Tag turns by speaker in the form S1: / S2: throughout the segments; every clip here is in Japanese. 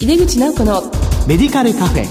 S1: 井出口直子の
S2: メディカルカフェ。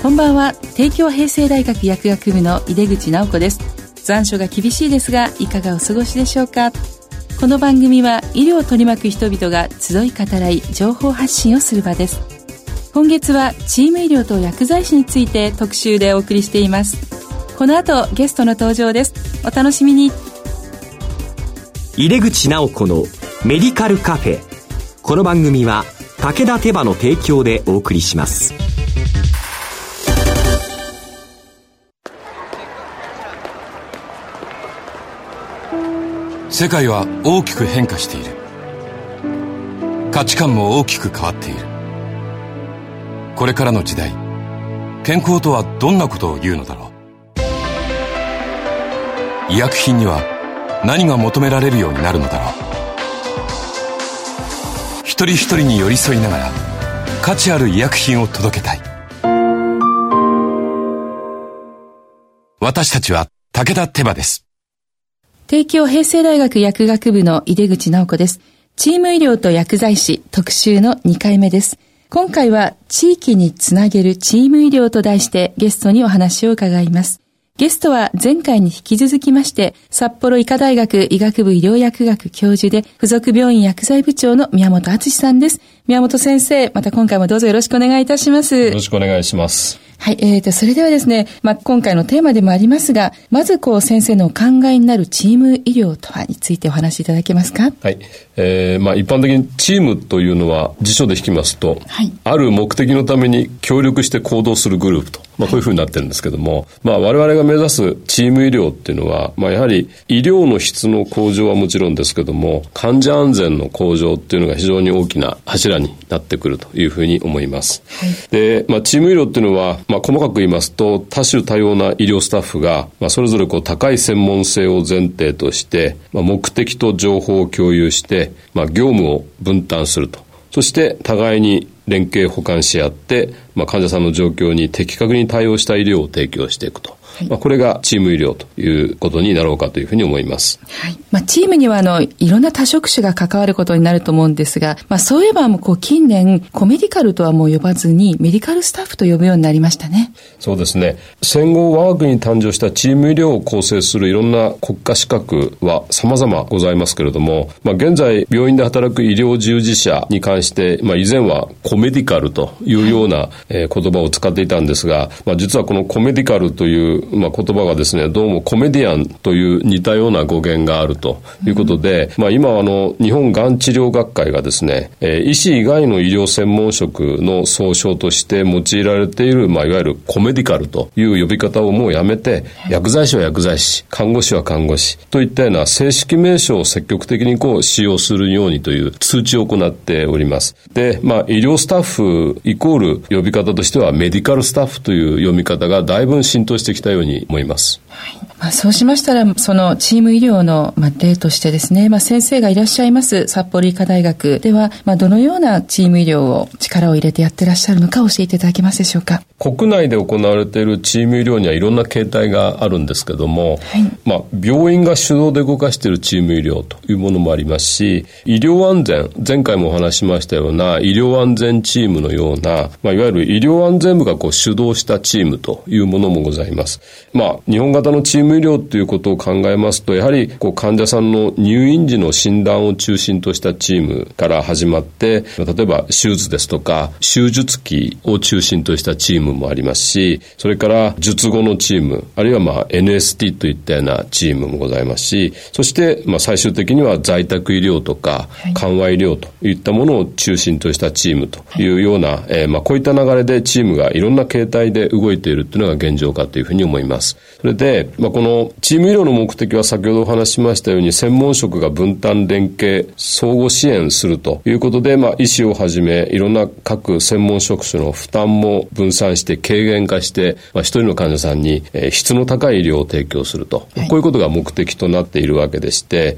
S1: こんばんは。帝京平成大学薬学部の井出口直子です。残暑が厳しいですがいかがお過ごしでしょうか？この番組は医療を取り巻く人々が集い語らい情報発信をする場です。今月はチーム医療と薬剤師について特集でお送りしています。この後ゲストの登場です。お楽しみに
S2: 入れ口直子のメディカルカフェ。この番組は武田手羽の提供でお送りします。
S3: 世界は大きく変化している。価値観も大きく変わっている。これからの時代健康とはどんなことを言うのだろう。医薬品には何が求められるようになるのだろう一人一人に寄り添いながら価値ある医薬品を届けたい私たちは武田手羽です
S1: 帝京平成大学薬学部の井出口直子です。チーム医療と薬剤師特集の2回目です。今回は地域につなげるチーム医療と題してゲストにお話を伺います。ゲストは前回に引き続きまして、札幌医科大学医学部医療薬学教授で、附属病院薬剤部長の宮本敦さんです。宮本先生、また今回もどうぞよろしくお願いいたします。
S4: よろしくお願いします。
S1: はい、えーと、それではですね、まあ、今回のテーマでもありますが、まずこう、先生のお考えになるチーム医療とはについてお話しいただけますか？
S4: はい。えー、まあ、一般的にチームというのは、辞書で引きますと、はい、ある目的のために協力して行動するグループと、まあ、こういうふうになってるんですけども、まあ、我々が目指すチーム医療っていうのは、まあ、やはり医療の質の向上はもちろんですけども、患者安全の向上っていうのが非常に大きな柱になってくるというふうに思います。はい、で、まあ、チーム医療っていうのは、まあ、細かく言いますと、多種多様な医療スタッフが、まあ、それぞれこう高い専門性を前提として、まあ、目的と情報を共有して、まあ、業務を分担すると。そして互いに連携補完し合って、まあ、患者さんの状況に的確に対応した医療を提供していくと。はい、まあ、これがチーム医療ということになろうかというふうに思います。
S1: はい。まあ、チームにはあの、いろんな多職種が関わることになると思うんですが、まあ、そういえばもうこう近年、コメディカルとはもう呼ばずに、メディカルスタッフと呼ぶようになりましたね。
S4: そうですね。戦後我が国に誕生したチーム医療を構成するいろんな国家資格は様々ございますけれども、まあ、現在病院で働く医療従事者に関して、まあ、以前はコメディカルというような、言葉を使っていたんですが、まあ、実はこのコメディカルというまあ、言葉がですね、どうもコメディアンという似たような語源があるということで、うん、まあ、今あの、日本がん治療学会がですね、えー、医師以外の医療専門職の総称として用いられている、まあ、いわゆるコメディカルという呼び方をもうやめて、薬剤師は薬剤師、看護師は看護師といったような正式名称を積極的にこう使用するようにという通知を行っております。で、まあ、医療スタッフイコール呼び方としてはメディカルスタッフという読み方がだいぶ浸透してきたように思います。
S1: はいまあ、そうしましたら、そのチーム医療の、まあ、例としてですね、まあ、先生がいらっしゃいます札幌医科大学では、まあ、どのようなチーム医療を力を入れてやってらっしゃるのか教えていただけますでしょうか。
S4: 国内で行われているチーム医療にはいろんな形態があるんですけども、はい、まあ、病院が主導で動かしているチーム医療というものもありますし、医療安全、前回もお話しましたような医療安全チームのような、まあ、いわゆる医療安全部がこう主導したチームというものもございます。まあ、日本型のチーム医療ということを考えますと、やはりこう患者さんの入院時の診断を中心としたチームから始まって、例えば手術ですとか、手術器を中心としたチームもありますし、それから術後のチーム、あるいはまあ NST といったようなチームもございますし、そしてまあ最終的には在宅医療とか緩和医療といったものを中心としたチームというような、えー、まあこういった流れでチームがいろんな形態で動いているというのが現状かというふうに思います。それで、まあ、このチーム医療の目的は先ほどお話ししましたように専門職が分担連携相互支援するということで、まあ、医師をはじめいろんな各専門職種の負担も分散して軽減化して、まあ、一人の患者さんに、えー、質の高い医療を提供すると、はい、こういうことが目的となっているわけでして、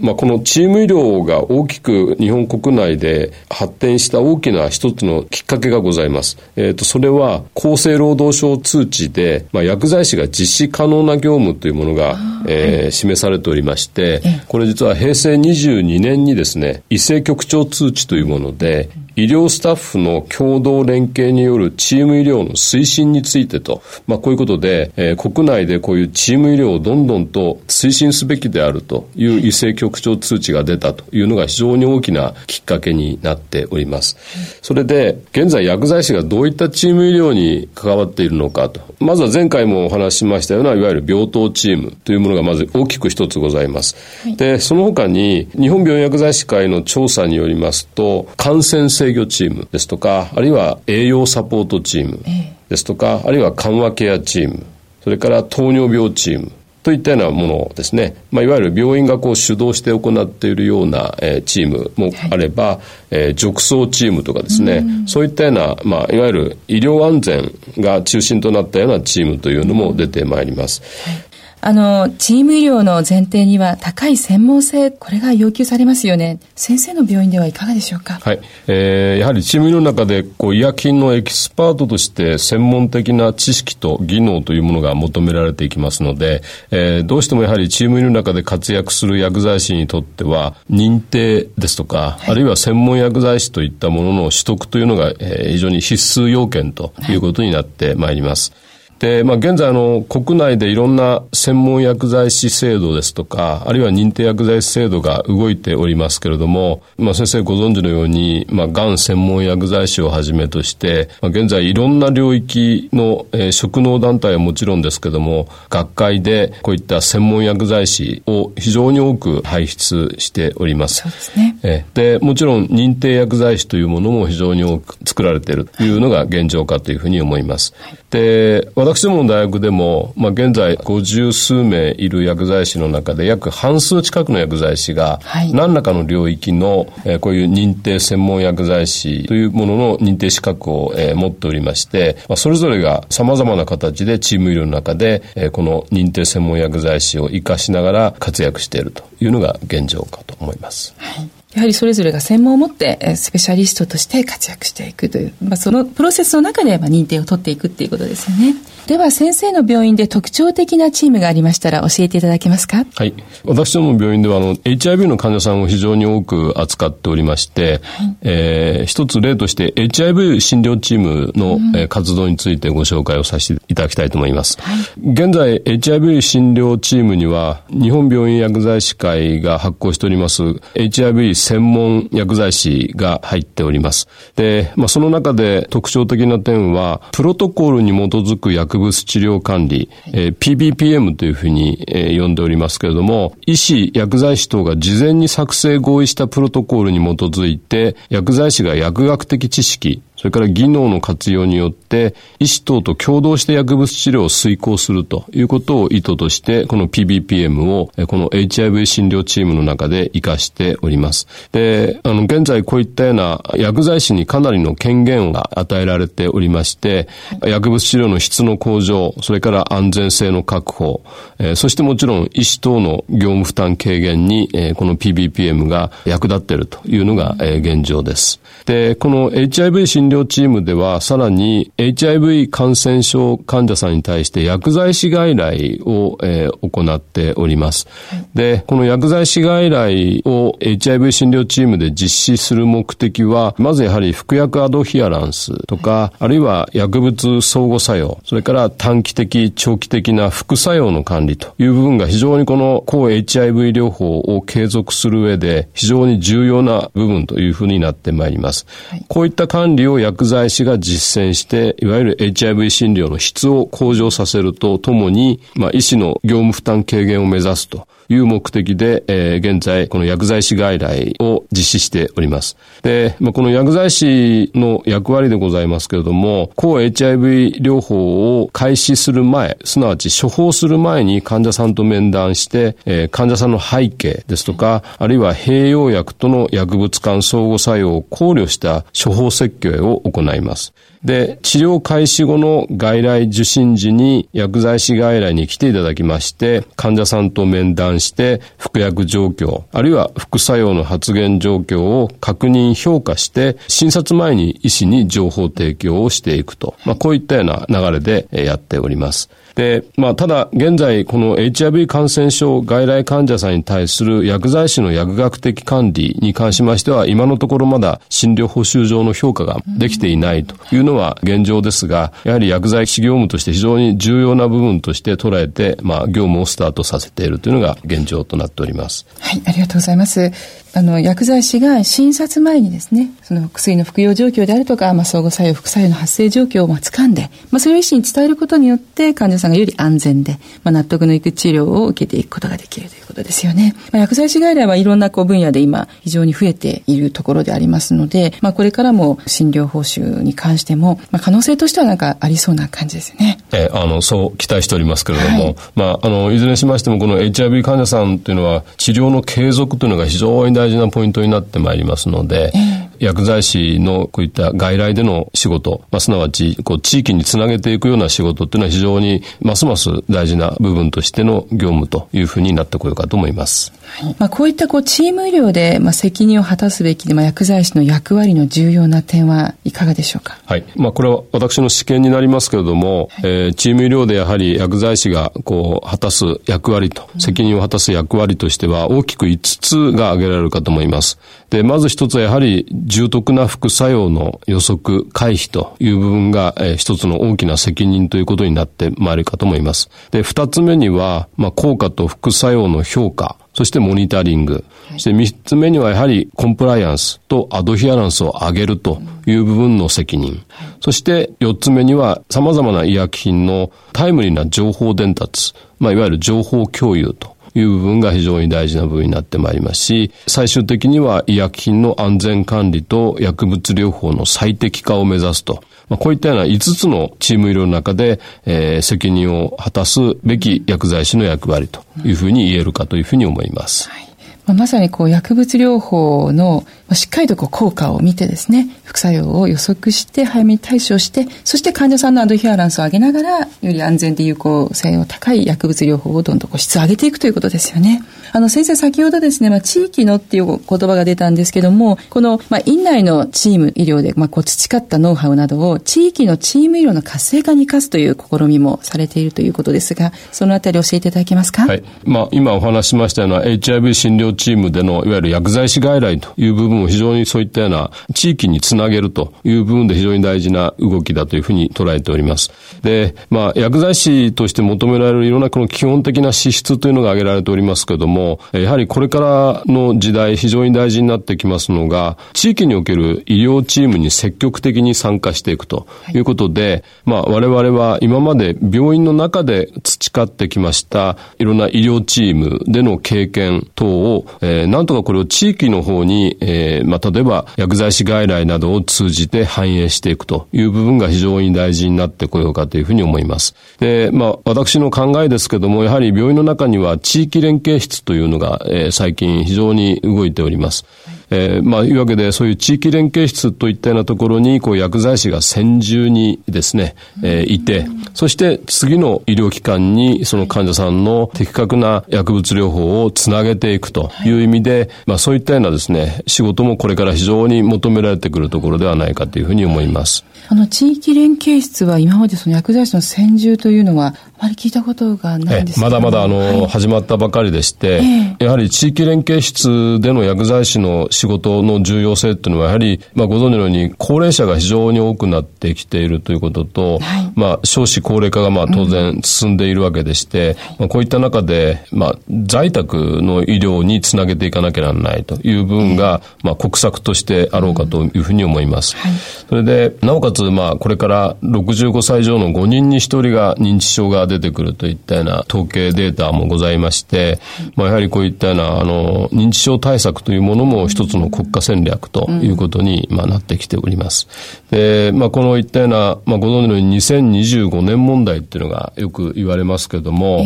S4: まあ、このチーム医療が大きく日本国内で発展した大きな一つのきっかけがございます。えっ、ー、と、それは厚生労働省通知で、まあ、薬剤師が実施可能な業務というものが、えー、示されておりまして、これ実は平成22年にですね、異性局長通知というもので、医療スタッフの共同連携によるチーム医療の推進についてと、まあ、こういうことで、えー、国内でこういうチーム医療をどんどんと推進すべきであるという異性局長通知が出たというのが非常に大きなきっかけになっております。それで、現在薬剤師がどういったチーム医療に関わっているのかと。まずは前回もお話ししましたような、いわゆる病棟チームというものがまず大きく一つございます。はい、で、その他に、日本病院薬剤師会の調査によりますと、感染制御チームですとか、あるいは栄養サポートチームですとか、あるいは緩和ケアチーム、それから糖尿病チーム、といったようなものですね、まあ、いわゆる病院がこう主導して行っているような、えー、チームもあれば、はい、えー、褥瘡チームとかですね、うそういったような、まあ、いわゆる医療安全が中心となったようなチームというのも出てまいります。はい
S1: あの、チーム医療の前提には高い専門性、これが要求されますよね。先生の病院ではいかがでしょうか？
S4: はい。えー、やはりチーム医療の中で、こう、医薬品のエキスパートとして専門的な知識と技能というものが求められていきますので、えー、どうしてもやはりチーム医療の中で活躍する薬剤師にとっては、認定ですとか、はい、あるいは専門薬剤師といったものの取得というのが、えー、非常に必須要件ということになってまいります。はいで、まあ、現在、あの、国内でいろんな専門薬剤師制度ですとか、あるいは認定薬剤師制度が動いておりますけれども、まあ、先生ご存知のように、まあ、がん専門薬剤師をはじめとして、まあ、現在いろんな領域の、えー、職能団体はもちろんですけれども、学会でこういった専門薬剤師を非常に多く輩出しております。
S1: そうですね。
S4: えー、で、もちろん認定薬剤師というものも非常に多く作られているというのが現状かというふうに思います。はいで、私どもの大学でも、まあ、現在50数名いる薬剤師の中で約半数近くの薬剤師が、何らかの領域の、えー、こういう認定専門薬剤師というものの認定資格を、えー、持っておりまして、まあ、それぞれが様々な形でチーム医療の中で、えー、この認定専門薬剤師を活かしながら活躍しているというのが現状かと思います。
S1: はいやはりそれぞれが専門を持ってスペシャリストとして活躍していくという、まあ、そのプロセスの中でまあ認定を取っていくっていうことですよね。では先生の病院で特徴的なチームがありましたら教えていただけますか？
S4: はい。私どもの病院ではあの HIV の患者さんを非常に多く扱っておりまして、はい、えー、一つ例として HIV 診療チームの、うん、活動についてご紹介をさせていただきたいと思います。はい、現在 HIV 診療チームには日本病院薬剤師会が発行しております HIV 専門薬剤師が入っております。で、まあ、その中で特徴的な点はプロトコルに基づく薬薬物治療管理、えー、PBPM というふうに、えー、呼んでおりますけれども、医師、薬剤師等が事前に作成合意したプロトコールに基づいて、薬剤師が薬学的知識、それから技能の活用によって、医師等と共同して薬物治療を遂行するということを意図として、この PBPM を、この HIV 診療チームの中で活かしております。で、あの、現在こういったような薬剤師にかなりの権限が与えられておりまして、薬物治療の質の向上、それから安全性の確保、え、そしてもちろん医師等の業務負担軽減に、えー、この PBPM が役立っているというのが、え、現状です。で、この HIV 診療チームでは、さらに HIV 感染症患者さんに対して薬剤師外来を、えー、行っております。で、この薬剤師外来を HIV 診療チームで実施する目的は、まずやはり服薬アドヒアランスとか、あるいは薬物相互作用、それから短期的、長期的な副作用の管理という部分が非常にこの抗 HIV 療法を継続する上で非常に重要な部分というふうになってまいります。。こういった管理を薬剤師が実践して、いわゆる HIV 診療の質を向上させるとともに、まあ、医師の業務負担軽減を目指すと。いう目的で、えー、現在、この薬剤師外来を実施しております。で、まあ、この薬剤師の役割でございますけれども、抗 HIV 療法を開始する前、すなわち処方する前に患者さんと面談して、えー、患者さんの背景ですとか、あるいは併用薬との薬物間相互作用を考慮した処方設計を行います。で、治療開始後の外来受診時に薬剤師外来に来ていただきまして、患者さんと面談して、服薬状況、あるいは副作用の発現状況を確認評価して、診察前に医師に情報提供をしていくと。まあ、こういったような流れでやっております。で、まあ、ただ、現在、この HIV 感染症外来患者さんに対する薬剤師の薬学的管理に関しましては、今のところまだ診療報酬上の評価ができていないというのは現状ですが、やはり薬剤師業務として非常に重要な部分として捉えて、まあ、業務をスタートさせているというのが現状となっております。
S1: はい、ありがとうございます。あの、薬剤師が診察前にですね、その薬の服用状況であるとか、まあ、相互作用、副作用の発生状況をまあ掴んで、まあ、それを医師に伝えることによって、患者さんがより安全で、まあ、納得のいく治療を受けていくことができるということですよね。まあ、薬剤師外来はいろんなこう分野で今、非常に増えているところでありますので、まあ、これからも診療報酬に関しても、まあ、可能性としてはなんかありそうな感じですね。
S4: えあの、そう期待しておりますけれども、はい、まあ、あの、いずれにしましても、この HIV 患者さんというのは、治療の継続というのが非常に大事なポイントになってってまいりますので、薬剤師のこういった外来での仕事、まあ、すなわちこう地域につなげていくような仕事っていうのは非常にますます大事な部分としての業務というふうになってこようかと思います。
S1: はい、まあ、こういったこうチーム医療で、まあ、責任を果たすべき、まあ、薬剤師の役割の重要な点はいかがでしょうか？
S4: はい。まあ、これは私の試験になりますけれども、はい、えー、チーム医療でやはり薬剤師がこう果たす役割と、責任を果たす役割としては大きく5つが挙げられるかと思います。で、まず一つはやはり重篤な副作用の予測、回避という部分が、えー、一つの大きな責任ということになってまいるかと思います。で、二つ目には、まあ、効果と副作用の評価、そしてモニタリング。そして三つ目にはやはりコンプライアンスとアドヒアランスを上げるという部分の責任。そして四つ目には様々な医薬品のタイムリーな情報伝達。まあ、いわゆる情報共有という部分が非常に大事な部分になってまいりますし、最終的には医薬品の安全管理と薬物療法の最適化を目指すと。まあ、こういったような5つのチーム医療の中で、えー、責任を果たすべき薬剤師の役割というふうに言えるかというふうに思います。はい
S1: まさにこう薬物療法のしっかりとこう効果を見てですね、副作用を予測して早めに対処して、そして患者さんのアドヒアランスを上げながら、より安全で有効性の高い薬物療法をどんどんこう質を上げていくということですよね。あの先生先ほどですね、まあ、地域のっていう言葉が出たんですけども、この、まあ、院内のチーム医療で、まあ、こう培ったノウハウなどを地域のチーム医療の活性化に生かすという試みもされているということですが、そのあたり教えていただけますか？
S4: はい。まあ、今お話しましたような HIV 診療チームでのいわゆる薬剤師外来という部分を非常にそういったような地域につなげるという部分で非常に大事な動きだというふうに捉えております。で、まあ、薬剤師として求められるいろんなこの基本的な資質というのが挙げられておりますけども、やはりこれからの時代非常に大事になってきますのが、地域における医療チームに積極的に参加していくということで、はい、まあ、我々は今まで病院の中で培ってきましたいろんな医療チームでの経験等を、えー、なんとかこれを地域の方に、えー、まあ、例えば薬剤師外来などを通じて反映していくという部分が非常に大事になってこようかというふうに思います。で、まあ、私の考えですけども、やはり病院の中には地域連携室というのが、えー、最近非常に動いております。えー、まあ、いうわけで、そういう地域連携室といったようなところに、こう、薬剤師が専従にですね、えー、いて、そして次の医療機関に、その患者さんの的確な薬物療法をつなげていくとい。う意味で、まあ、そういったようなですね、仕事もこれから非常に求められてくるところではないかというふうに思います。
S1: あの、地域連携室は今までその薬剤師の専従というのは、あまり聞いたことがないんです
S4: まだまだあの、はい、始まったばかりでして、えー、やはり地域連携室での薬剤師の仕事の重要性っていうのは、やはり、まあ、ご存知のように、高齢者が非常に多くなってきているということと、はい、まあ、少子高齢化がまあ当然進んでいるわけでして、うん、まあ、こういった中で、まあ、在宅の医療につなげていかなきゃならないという部分が、えー、まあ、国策としてあろうかというふうに思います。はい、それで、なおかつ、まあ、これから65歳以上の5人に1人が認知症が出てくるといったような統計データもございまして、まあ、やはりこういったような、あの、認知症対策というものも一つの国家戦略ということに、まあ、なってきております。で、まあ、このいったような、まあ、ご存知のように2025年問題っていうのがよく言われますけれども、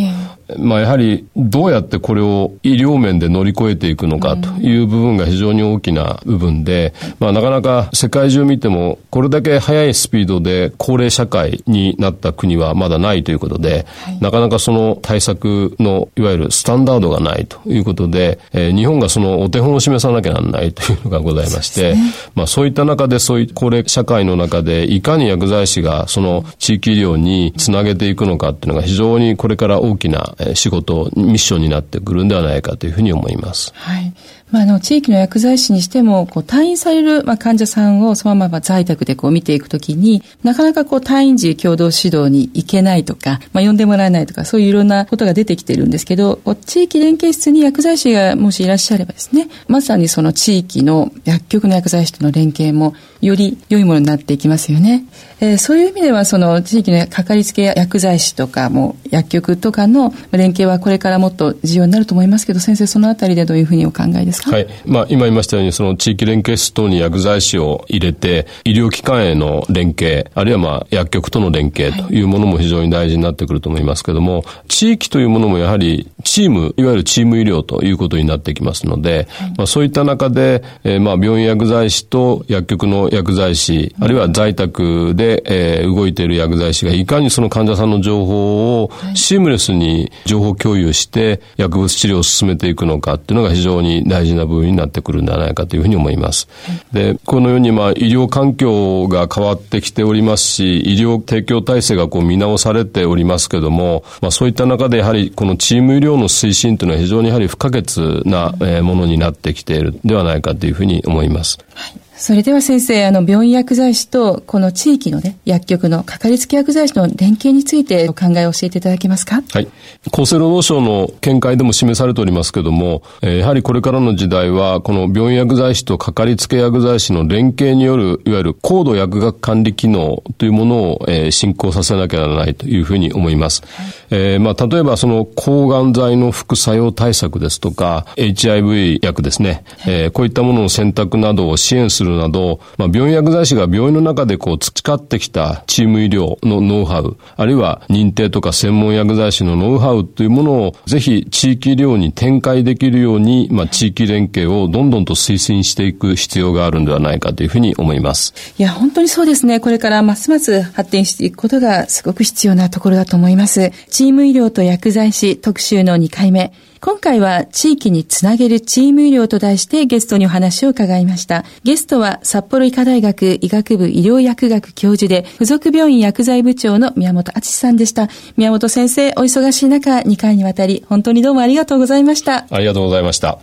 S4: まあ、やはりどうやってこれを医療面で乗り越えていくのかという部分が非常に大きな部分で、まあ、なかなか世界中見てもこれだけ速いスピードで高齢社会になった国はまだないということで、はい、なかなかその対策のいわゆるスタンダードがないということで、えー、日本がそのお手本を示さなきゃなららないというのがございまして、ね、まあそういった中でそういう高齢社会の中でいかに薬剤師がその地域医療につなげていくのかっていうのが非常にこれから大きな仕事、ミッションになってくるんではないかというふうに思います。
S1: はい。まあ、あの、地域の薬剤師にしても、こう、退院される、まあ、患者さんをそのまま在宅でこう見ていくときに、なかなかこう、退院時共同指導に行けないとか、まあ、呼んでもらえないとか、そういういろんなことが出てきてるんですけど、地域連携室に薬剤師がもしいらっしゃればですね、まさにその地域の薬局の薬剤師との連携も、より良いものになっていきますよね。えー、そういう意味では、その地域のかかりつけ薬剤師とかも、薬局とかの連携はこれからもっと重要になると思いますけど、先生、そのあたりでどういうふうにお考えですか？
S4: はい。まあ、今言いましたように、その地域連携室等に薬剤師を入れて、医療機関への連携、あるいはまあ、薬局との連携というものも非常に大事になってくると思いますけども、地域というものもやはりチーム、いわゆるチーム医療ということになってきますので、はい、まあ、そういった中で、えー、まあ、病院薬剤師と薬局の薬剤師、あるいは在宅で、えー、動いている薬剤師がいかにその患者さんの情報をシームレスに情報共有して薬物治療を進めていくのかっていうのが非常に大事な部分になってくるんではないかというふうに思います。で、このようにまあ医療環境が変わってきておりますし、医療提供体制がこう見直されておりますけども、まあそういった中でやはりこのチーム医療の推進というのは非常にやはり不可欠なものになってきているではないかというふうに思います。
S1: はいそれでは先生、あの、病院薬剤師と、この地域のね、薬局のかかりつけ薬剤師の連携についてお考えを教えていただけますか？
S4: はい。厚生労働省の見解でも示されておりますけども、えー、やはりこれからの時代は、この病院薬剤師とかかりつけ薬剤師の連携による、いわゆる高度薬学管理機能というものを、えー、進行させなきゃならないというふうに思います。はい、えー、まあ、例えばその抗がん剤の副作用対策ですとか、HIV 薬ですね、はい、えー、こういったものの選択などを支援するなど、まあ、病院薬剤師が病院の中でこう培ってきたチーム医療のノウハウ、あるいは認定とか専門薬剤師のノウハウというものをぜひ地域医療に展開できるように、まあ、地域連携をどんどんと推進していく必要があるんではないかというふうに思います。
S1: いや、本当にそうですね。これからますます発展していくことがすごく必要なところだと思います。チーム医療と薬剤師特集の2回目。今回は地域につなげるチーム医療と題してゲストにお話を伺いました。ゲストは札幌医科大学医学部医療薬学教授で付属病院薬剤部長の宮本敦さんでした。宮本先生、お忙しい中2回にわたり本当にどうもありがとうございました。
S4: ありがとうございました。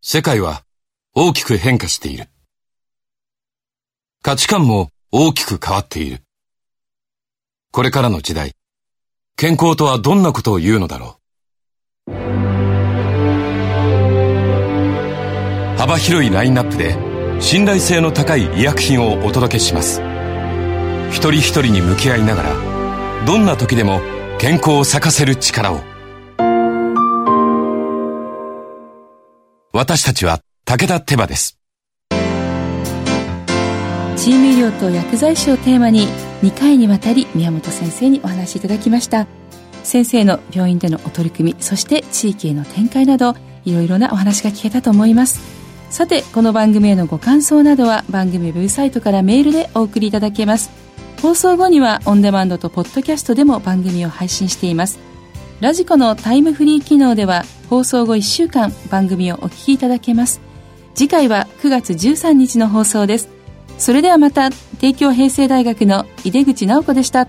S3: 世界は大きく変化している。価値観も大きく変わっている。これからの時代、健康とはどんなことを言うのだろう。幅広いラインナップで信頼性の高い医薬品をお届けします。一人一人に向き合いながらどんな時でも健康を咲かせる力を。私たちは武田手羽です。
S1: チーム医療と薬剤師をテーマに2回にわたり宮本先生にお話しいただきました。先生の病院でのお取り組みそして地域への展開などいろいろなお話が聞けたと思います。さてこの番組へのご感想などは番組ウェブサイトからメールでお送りいただけます。放送後にはオンデマンドとポッドキャストでも番組を配信しています。ラジコのタイムフリー機能では放送後1週間番組をお聞きいただけます。次回は9月13日の放送です。それではまた帝京平成大学の井出口直子でした。